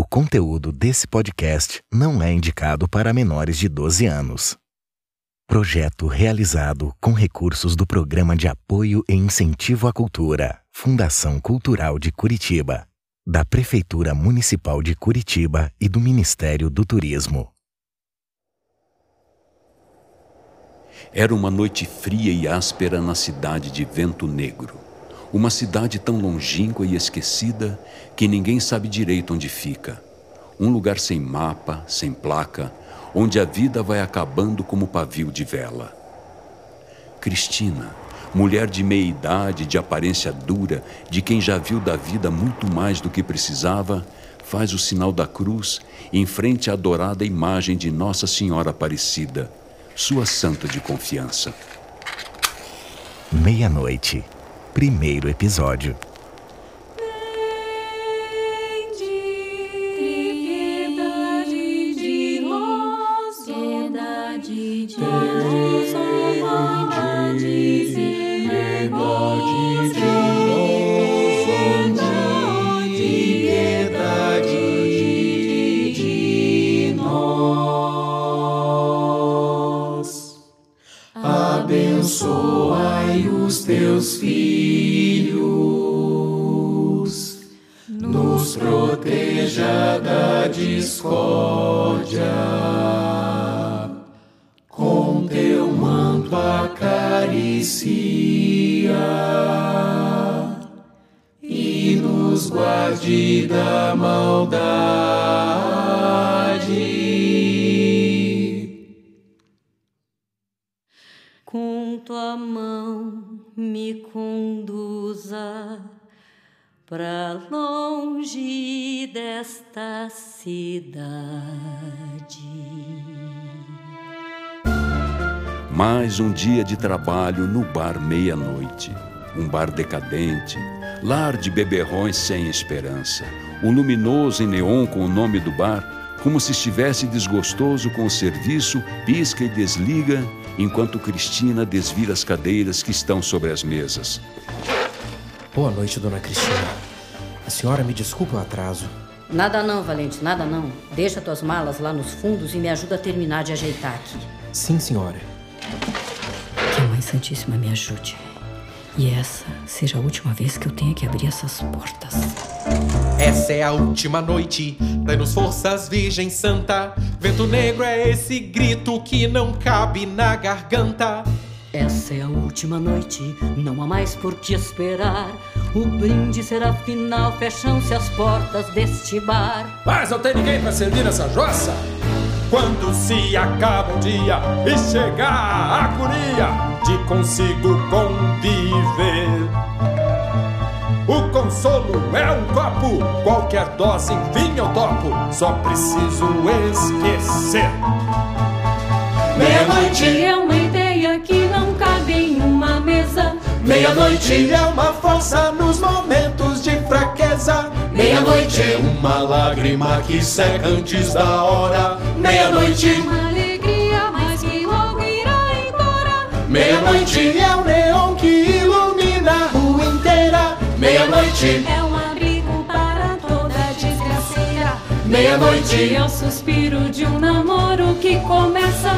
O conteúdo desse podcast não é indicado para menores de 12 anos. Projeto realizado com recursos do Programa de Apoio e Incentivo à Cultura, Fundação Cultural de Curitiba, da Prefeitura Municipal de Curitiba e do Ministério do Turismo. Era uma noite fria e áspera na cidade de Vento Negro. Uma cidade tão longínqua e esquecida que ninguém sabe direito onde fica. Um lugar sem mapa, sem placa, onde a vida vai acabando como pavio de vela. Cristina, mulher de meia idade, de aparência dura, de quem já viu da vida muito mais do que precisava, faz o sinal da cruz em frente à adorada imagem de Nossa Senhora Aparecida, sua santa de confiança. Meia-noite, primeiro episódio. Os teus filhos, nos proteja da discórdia, com teu manto acaricia. E nos guarde da maldade. com tua mão me conduza para longe desta cidade. Mais um dia de trabalho no bar meia-noite. Um bar decadente, lar de beberrões sem esperança. Um luminoso em neon com o nome do bar, como se estivesse desgostoso com o serviço, pisca e desliga, enquanto Cristina desvira as cadeiras que estão sobre as mesas. Boa noite, dona Cristina. A senhora me desculpa o atraso. Nada não, Valente, nada não. Deixa tuas malas lá nos fundos e me ajuda a terminar de ajeitar aqui. Sim, senhora. Que a Mãe Santíssima me ajude. E essa seja a última vez que eu tenha que abrir essas portas. Essa é a última noite, dai-nos forças, Virgem Santa. Vento negro é esse grito que não cabe na garganta. Essa é a última noite, não há mais por que esperar. O brinde será final, fecham-se as portas deste bar. Mas não tem ninguém para servir nessa jossa? Quando se acaba o dia e chegar a agonia de consigo conviver. O consolo é um copo, qualquer dose, enfim eu topo, só preciso esquecer. Meia-noite é uma ideia que Meia-noite é uma força nos momentos de fraqueza. Meia-noite é uma lágrima que seca antes da hora. Meia-noite, Uma alegria, mas que logo irá embora. meia-noite é o neon que ilumina a rua inteira. Meia-noite, É um abrigo para toda desgraceira. meia-noite, É o suspiro de um namoro que começa.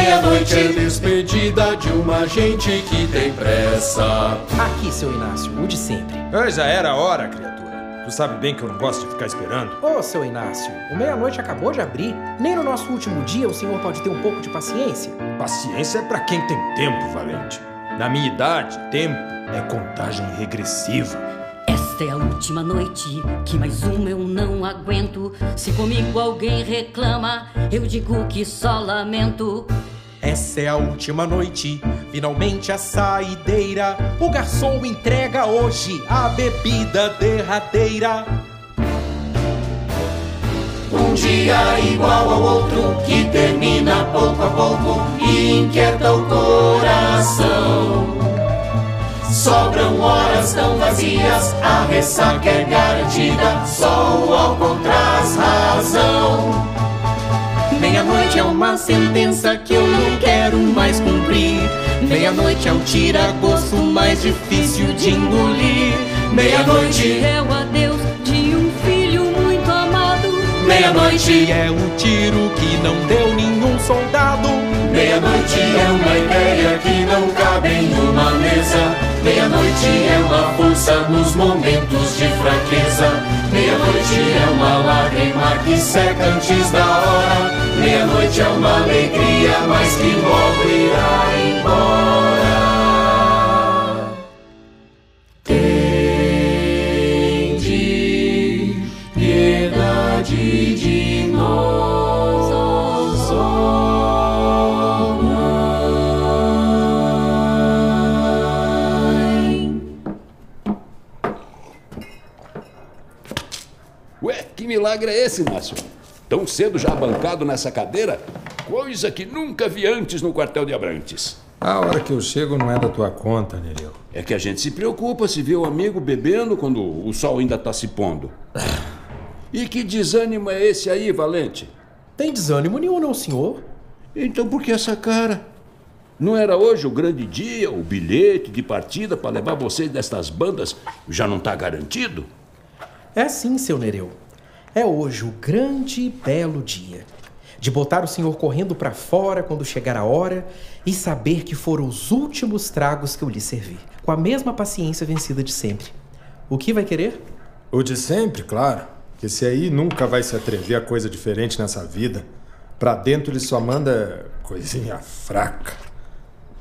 Meia-noite é despedida de uma gente que tem pressa. Aqui, seu Inácio, o de sempre. Eu já era a hora, criatura. Tu sabe bem que eu não gosto de ficar esperando. Ô, seu Inácio, o meia-noite acabou de abrir. Nem no nosso último dia o senhor pode ter um pouco de paciência. Paciência é pra quem tem tempo, Valente. Na minha idade, tempo é contagem regressiva. Esta é a última noite, que mais uma eu não aguento. Se comigo alguém reclama, eu digo que só lamento. Essa é a última noite, finalmente a saideira. O garçom entrega hoje a bebida derradeira. Um dia igual ao outro que termina pouco a pouco e inquieta o coração. Sobram horas tão vazias, a ressaca é garantida, só o álcool traz razão. Meia-noite é uma sentença que eu não quero mais cumprir. Meia-noite é o tira-gosto mais difícil de engolir. Meia-noite É o adeus de um filho muito amado. Meia-noite é o tiro que não deu nenhum soldado. Meia-noite é uma ideia que não cabe em uma mesa. Meia-noite é uma força nos momentos de fraqueza. Meia-noite é uma lágrima que seca antes da hora. Meia-noite é uma alegria, mas que logo irá embora. Milagre é esse, Inácio? Tão cedo já bancado nessa cadeira? Coisa que nunca vi antes no quartel de Abrantes. A hora que eu chego não é da tua conta, Nereu. É que a gente se preocupa se vê o amigo bebendo quando o sol ainda está se pondo. E que desânimo é esse aí, Valente? Tem desânimo nenhum, não, senhor? Então por que essa cara? Não era hoje o grande dia, o bilhete de partida para levar vocês destas bandas já não está garantido? É sim, seu Nereu. É hoje o grande e belo dia de botar o senhor correndo para fora quando chegar a hora e saber que foram os últimos tragos que eu lhe servi, com a mesma paciência vencida de sempre. O que vai querer? O de sempre, claro. Que esse aí nunca vai se atrever a coisa diferente nessa vida. Pra dentro ele só manda coisinha fraca.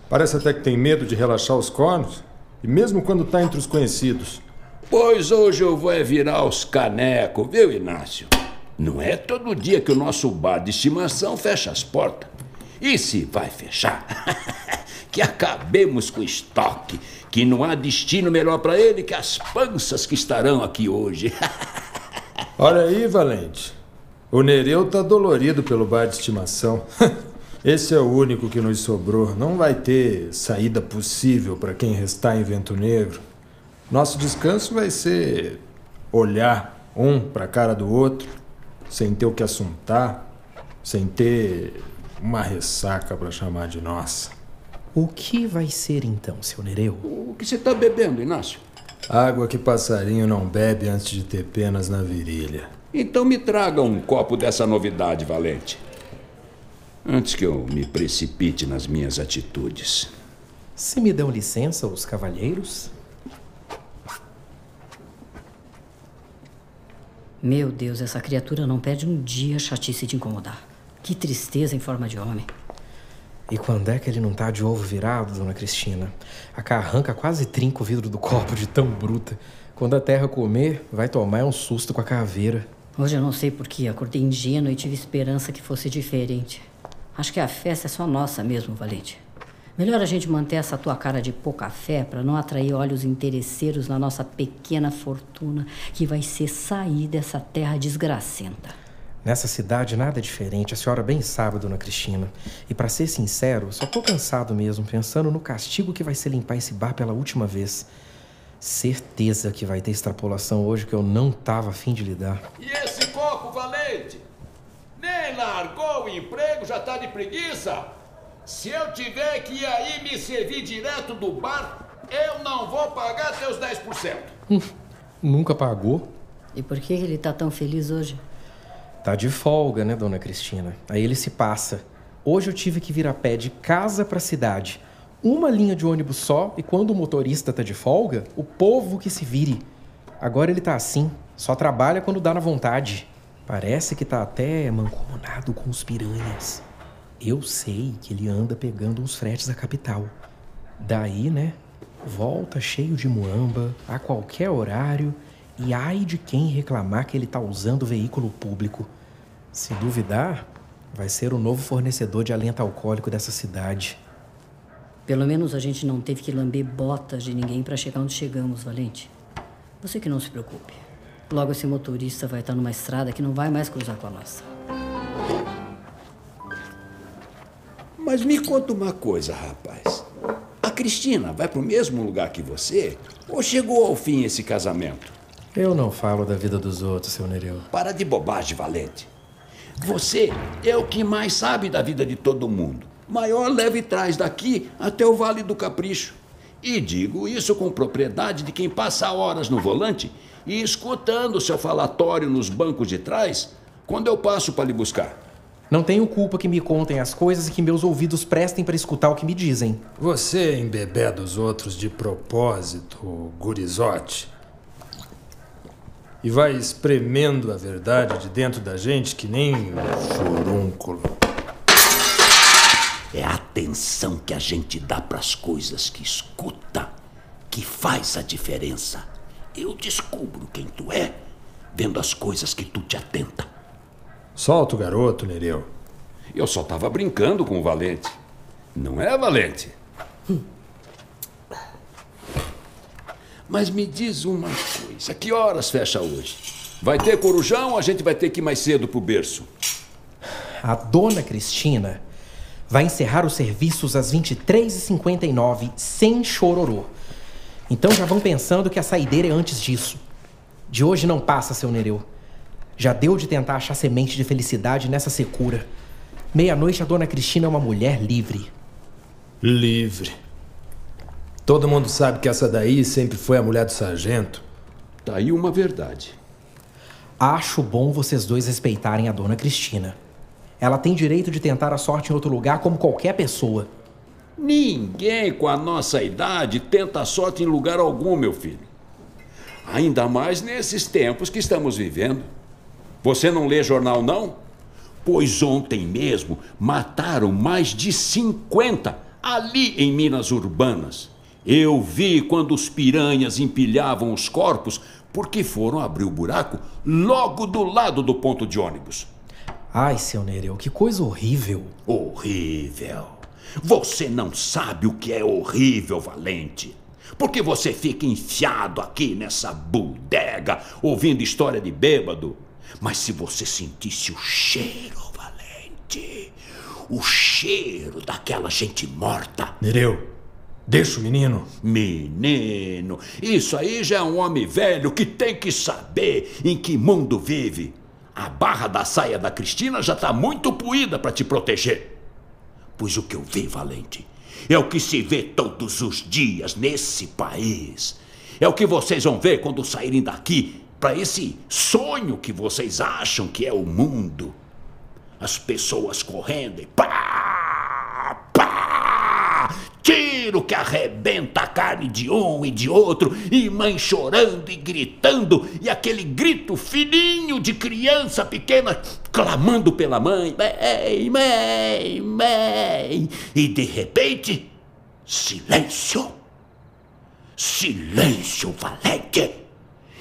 Parece até que tem medo de relaxar os cornos. E mesmo quando tá entre os conhecidos. Pois hoje eu vou é virar os canecos, viu, Inácio? Não é todo dia que o nosso bar de estimação fecha as portas. E se vai fechar? que acabemos com o estoque, que não há destino melhor para ele que as panças que estarão aqui hoje. Olha aí, Valente. O Nereu tá dolorido pelo bar de estimação. Esse é o único que nos sobrou. Não vai ter saída possível para quem restar em Vento Negro. Nosso descanso vai ser olhar um para a cara do outro, sem ter o que assuntar, sem ter uma ressaca para chamar de nossa. O que vai ser então, seu Nereu? o que você está bebendo, Inácio? Água que passarinho não bebe antes de ter penas na virilha. Então me traga um copo dessa novidade, Valente. Antes que eu me precipite nas minhas atitudes. Se me dão licença, os cavalheiros? Meu Deus, essa criatura não perde um dia a chatice de incomodar. Que tristeza em forma de homem. E quando é que ele não tá de ovo virado, dona Cristina? A carranca quase trinca o vidro do copo de tão bruta. Quando a terra comer, vai tomar um susto com a caveira. Hoje eu não sei porquê, acordei ingênuo e tive esperança que fosse diferente. Acho que a festa é só nossa mesmo, Valente. Melhor a gente manter essa tua cara de pouca fé para não atrair olhos interesseiros na nossa pequena fortuna, que vai ser sair dessa terra desgracenta. Nessa cidade nada é diferente, a senhora bem sabe, dona Cristina. E para ser sincero, só tô cansado mesmo, pensando no castigo que vai ser limpar esse bar pela última vez. Certeza que vai ter extrapolação hoje que eu não tava afim de lidar. E esse copo, Valente? Nem largou o emprego, já tá de preguiça? Se eu tiver que ir aí me servir direto do bar, eu não vou pagar teus 10%. Nunca pagou? E por que ele tá tão feliz hoje? Tá de folga, né, dona Cristina? Aí ele se passa. Hoje eu tive que vir a pé de casa pra cidade. Uma linha de ônibus só, e quando o motorista tá de folga, o povo que se vire. Agora ele tá assim, só trabalha quando dá na vontade. Parece que tá até mancomunado com os piranhas. Eu sei que ele anda pegando uns fretes da capital. Daí, né? Volta cheio de muamba, a qualquer horário, e ai de quem reclamar que ele tá usando veículo público. Se duvidar, vai ser o novo fornecedor de alento alcoólico dessa cidade. Pelo menos a gente não teve que lamber botas de ninguém para chegar onde chegamos, Valente. Você que não se preocupe. Logo esse motorista vai estar numa estrada que não vai mais cruzar com a nossa. Mas me conta uma coisa, rapaz. A Cristina vai pro mesmo lugar que você? Ou chegou ao fim esse casamento? Eu não falo da vida dos outros, seu Nereu. Para de bobagem, Valente. Você é o que mais sabe da vida de todo mundo. Maior leve traz daqui até o Vale do Capricho. E digo isso com propriedade de quem passa horas no volante e escutando seu falatório nos bancos de trás, Quando eu passo para lhe buscar? Não tenho culpa que me contem as coisas e que meus ouvidos prestem para escutar o que me dizem. Você embebeda os outros de propósito, gurizote. E vai espremendo a verdade de dentro da gente que nem um furúnculo. É a atenção que a gente dá para as coisas que escuta que faz a diferença. Eu descubro quem tu é vendo as coisas que tu te atenta. Solta o garoto, Nereu. Eu só estava brincando com o Valente. Não é, Valente? Mas me diz uma coisa: que horas fecha hoje? Vai ter corujão ou a gente vai ter que ir mais cedo pro berço? A dona Cristina vai encerrar os serviços às 23h59, sem chororô. Então já vão pensando que a saideira é antes disso. De hoje não passa, seu Nereu. Já deu de tentar achar semente de felicidade nessa secura. Meia-noite a dona Cristina é uma mulher livre. Livre. Todo mundo sabe que essa daí sempre foi a mulher do sargento. Tá aí uma verdade. Acho bom vocês dois respeitarem a dona Cristina. Ela tem direito de tentar a sorte em outro lugar como qualquer pessoa. Ninguém com a nossa idade tenta a sorte em lugar algum, meu filho. Ainda mais nesses tempos que estamos vivendo. Você não lê jornal, não? Pois ontem mesmo mataram mais de 50 ali em Minas Urbanas. Eu vi quando os piranhas empilhavam os corpos porque foram abrir o buraco logo do lado do ponto de ônibus. Ai, seu Nereu, que coisa horrível. Horrível. Você não sabe o que é horrível, Valente. Porque você fica enfiado aqui nessa bodega ouvindo história de bêbado. Mas se você sentisse o cheiro, Valente, o cheiro daquela gente morta. Nereu, deixa o menino. Menino, isso aí já é um homem velho que tem que saber em que mundo vive. A barra da saia da Cristina já está muito puída para te proteger. Pois o que eu vi, Valente, é o que se vê todos os dias nesse país. É o que vocês vão ver quando saírem daqui para esse sonho que vocês acham que é o mundo. As pessoas correndo e pá, pá, tiro que arrebenta a carne de um e de outro, e mãe chorando e gritando, e aquele grito fininho de criança pequena clamando pela mãe: mãe, mãe, mãe. E de repente, silêncio. Silêncio valente.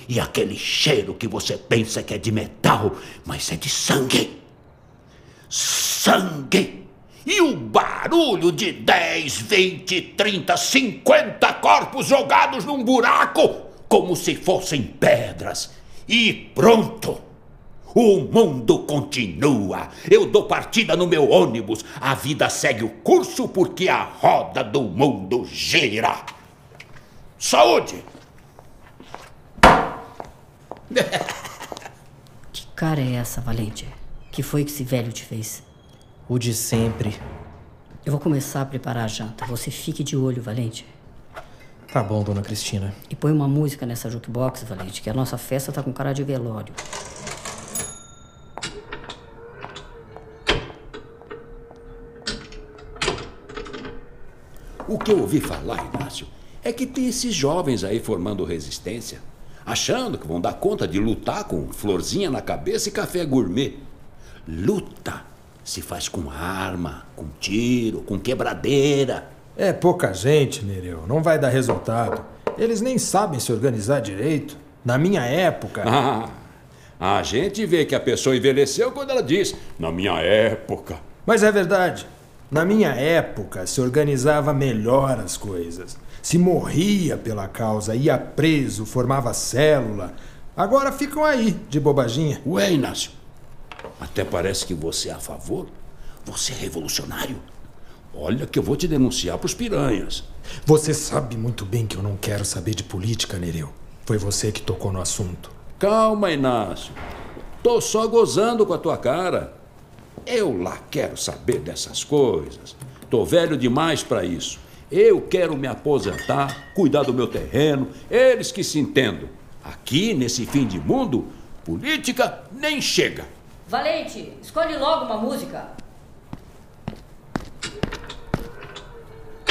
E aquele cheiro que você pensa que é de metal, mas é de sangue. Sangue! E o barulho de 10, 20, 30, 50 corpos jogados num buraco, como se fossem pedras. E pronto! O mundo continua. Eu dou partida no meu ônibus. A vida segue o curso porque a roda do mundo gira. Saúde! Que cara é essa, Valente? Que foi que esse velho te fez? O de sempre. Eu vou começar a preparar a janta. Você fique de olho, Valente. Tá bom, dona Cristina. E põe uma música nessa jukebox, Valente, que a nossa festa tá com cara de velório. O que eu ouvi falar, Inácio, é que tem esses jovens aí formando resistência, achando que vão dar conta de lutar com florzinha na cabeça e café gourmet. Luta se faz com arma, com tiro, com quebradeira. É pouca gente, Nereu. Não vai dar resultado. Eles nem sabem se organizar direito. Na minha época. Ah, a gente vê que a pessoa envelheceu quando ela diz, na minha época. Mas é verdade. Na minha época se organizava melhor as coisas. Se morria pela causa, ia preso, formava célula. Agora ficam aí, de bobaginha. Ué, Inácio, até parece que você é a favor. Você é revolucionário. Olha que eu vou te denunciar pros piranhas. Você sabe muito bem que eu não quero saber de política, Nereu. Foi você que tocou no assunto. Calma, Inácio. Tô só gozando com a tua cara. Eu lá quero saber dessas coisas. Tô velho demais para isso. Eu quero me aposentar, cuidar do meu terreno, eles que se entendam. Aqui, nesse fim de mundo, política nem chega. Valente, escolhe logo uma música.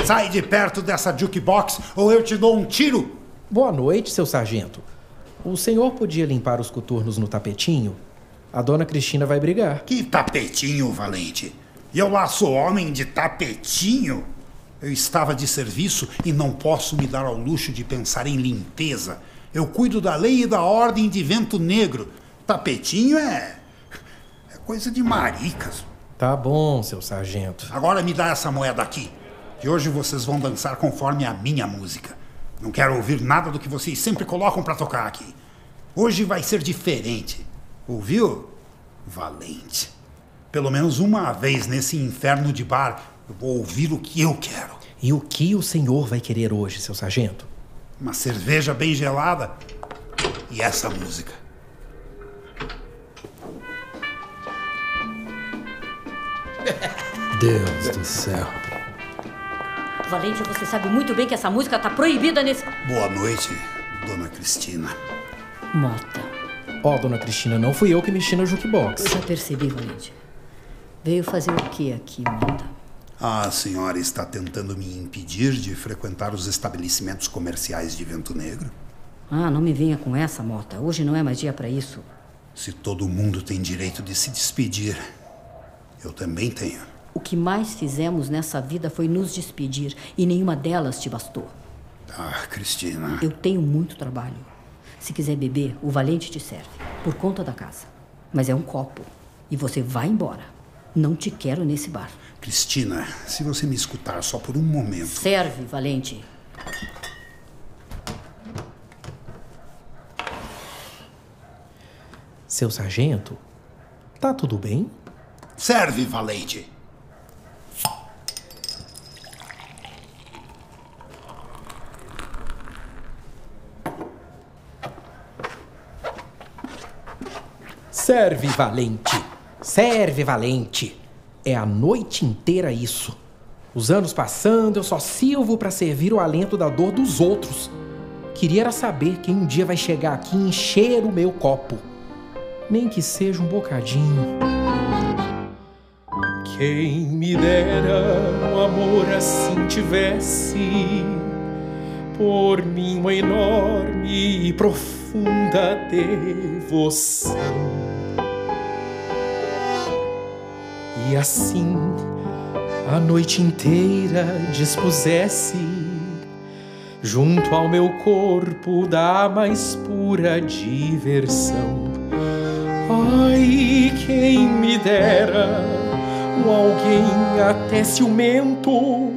Sai de perto dessa jukebox ou eu te dou um tiro! Boa noite, seu sargento. O senhor podia limpar os coturnos no tapetinho? A dona Cristina vai brigar. Que tapetinho, Valente? Eu lá sou homem de tapetinho? Eu estava de serviço e não posso me dar ao luxo de pensar em limpeza. Eu cuido da lei e da ordem de vento negro. Tapetinho é. é coisa de maricas. Tá bom, seu sargento. Agora me dá essa moeda aqui. De hoje vocês vão dançar conforme a minha música. Não quero ouvir nada do que vocês sempre colocam para tocar aqui. Hoje vai ser diferente. Ouviu? Valente. Pelo menos uma vez nesse inferno de bar, eu vou ouvir o que eu quero. E o que o senhor vai querer hoje, seu sargento? Uma cerveja bem gelada e essa música. Deus do céu. Valente, você sabe muito bem que essa música tá proibida nesse. Boa noite, dona Cristina. Mota. Ó, oh, dona Cristina, não fui eu que mexi na jukebox. Eu já percebi, Valente. Veio fazer o que aqui, Mota? A senhora está tentando me impedir de frequentar os estabelecimentos comerciais de Vento Negro? Ah, não me venha com essa, Mota. Hoje não é mais dia para isso. Se todo mundo tem direito de se despedir, eu também tenho. O que mais fizemos nessa vida foi nos despedir e nenhuma delas te bastou. Ah, Cristina. Eu tenho muito trabalho. Se quiser beber, o valente te serve, por conta da casa. Mas é um copo. E você vai embora. Não te quero nesse bar. Cristina, se você me escutar só por um momento. Serve, valente. Seu sargento, tá tudo bem? Serve, valente. Serve, valente. Serve, valente. É a noite inteira isso. Os anos passando, eu só sirvo para servir o alento da dor dos outros. Queria era saber quem um dia vai chegar aqui e encher o meu copo. Nem que seja um bocadinho. Quem me dera um amor assim tivesse, por mim uma enorme e profunda devoção. E assim a noite inteira dispusesse junto ao meu corpo da mais pura diversão. Ai, quem me dera um alguém até ciumento,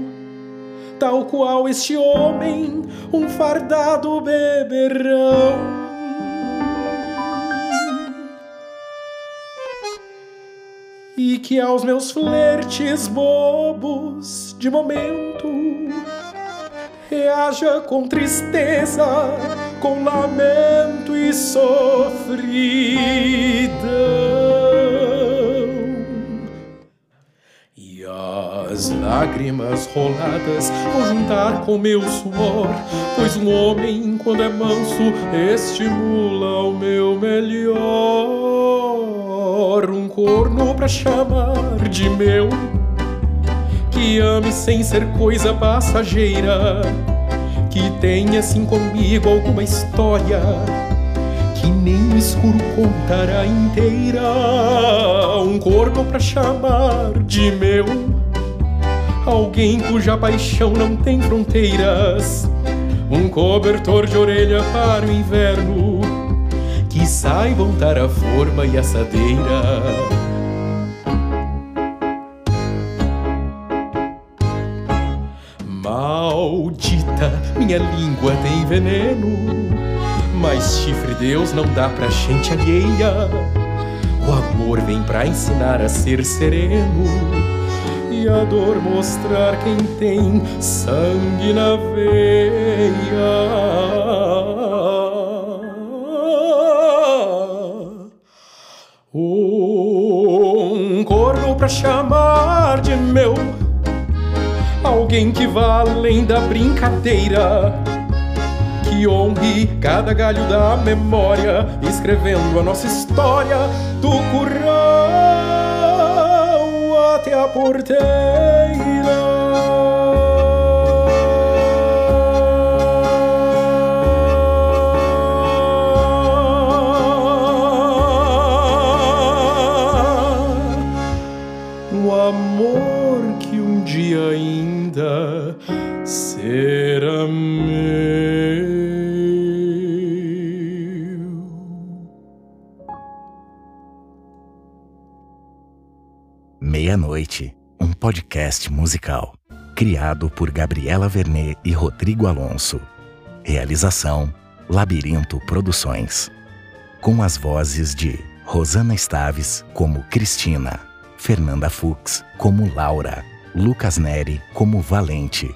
tal qual este homem, um fardado beberrão que aos meus flertes bobos de momento reaja com tristeza, com lamento e sofridão. E as lágrimas roladas vão juntar com meu suor, pois um homem, quando é manso, estimula o meu melhor um corno pra chamar de meu, que ame sem ser coisa passageira, que tenha assim comigo alguma história, que nem no escuro contará inteira. Um corno pra chamar de meu, alguém cuja paixão não tem fronteiras, um cobertor de orelha para o inverno que saibam dar a forma e assadeira. Maldita, minha língua tem veneno, mas chifre Deus não dá pra gente alheia. O amor vem pra ensinar a ser sereno e a dor mostrar quem tem sangue na veia. pra chamar de meu. Alguém que vá além da brincadeira, que honre cada galho da memória, escrevendo a nossa história do curral até a porteira. Podcast musical. Criado por Gabriela Vernet e Rodrigo Alonso. Realização: Labirinto Produções. Com as vozes de Rosana Staves como Cristina, Fernanda Fux como Laura, Lucas Neri como Valente,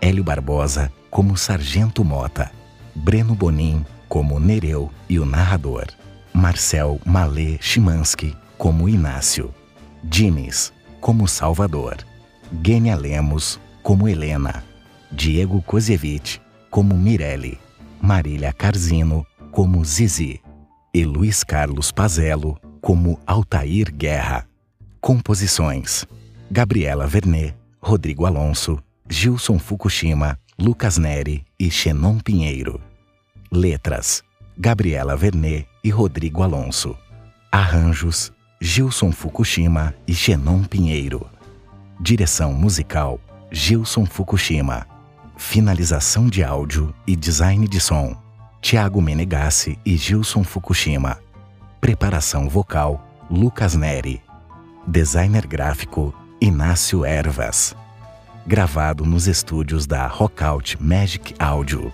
Hélio Barbosa como Sargento Mota, Breno Bonin como Nereu e o narrador, Marcel Malê Chimansky como Inácio, Diniz como Salvador, Gênia Lemos como Helena, Diego Kozievich como Mirelle, Marília Carzino como Zizi e Luiz Carlos Pazello como Altair Guerra. Composições: Gabriela Vernet, Rodrigo Alonso, Gilson Fukushima, Lucas Neri e Xenon Pinheiro. Letras: Gabriela Vernet e Rodrigo Alonso. Arranjos: Gilson Fukushima e Xenon Pinheiro. Direção musical: Gilson Fukushima. Finalização de áudio e design de som: Tiago Menegassi e Gilson Fukushima. Preparação vocal: Lucas Neri. Designer gráfico: Inácio Ervas. Gravado nos estúdios da Rockout Magic Audio.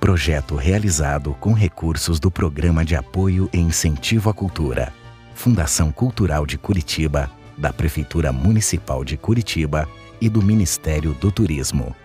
Projeto realizado com recursos do Programa de Apoio e Incentivo à Cultura. Fundação Cultural de Curitiba, da Prefeitura Municipal de Curitiba e do Ministério do Turismo.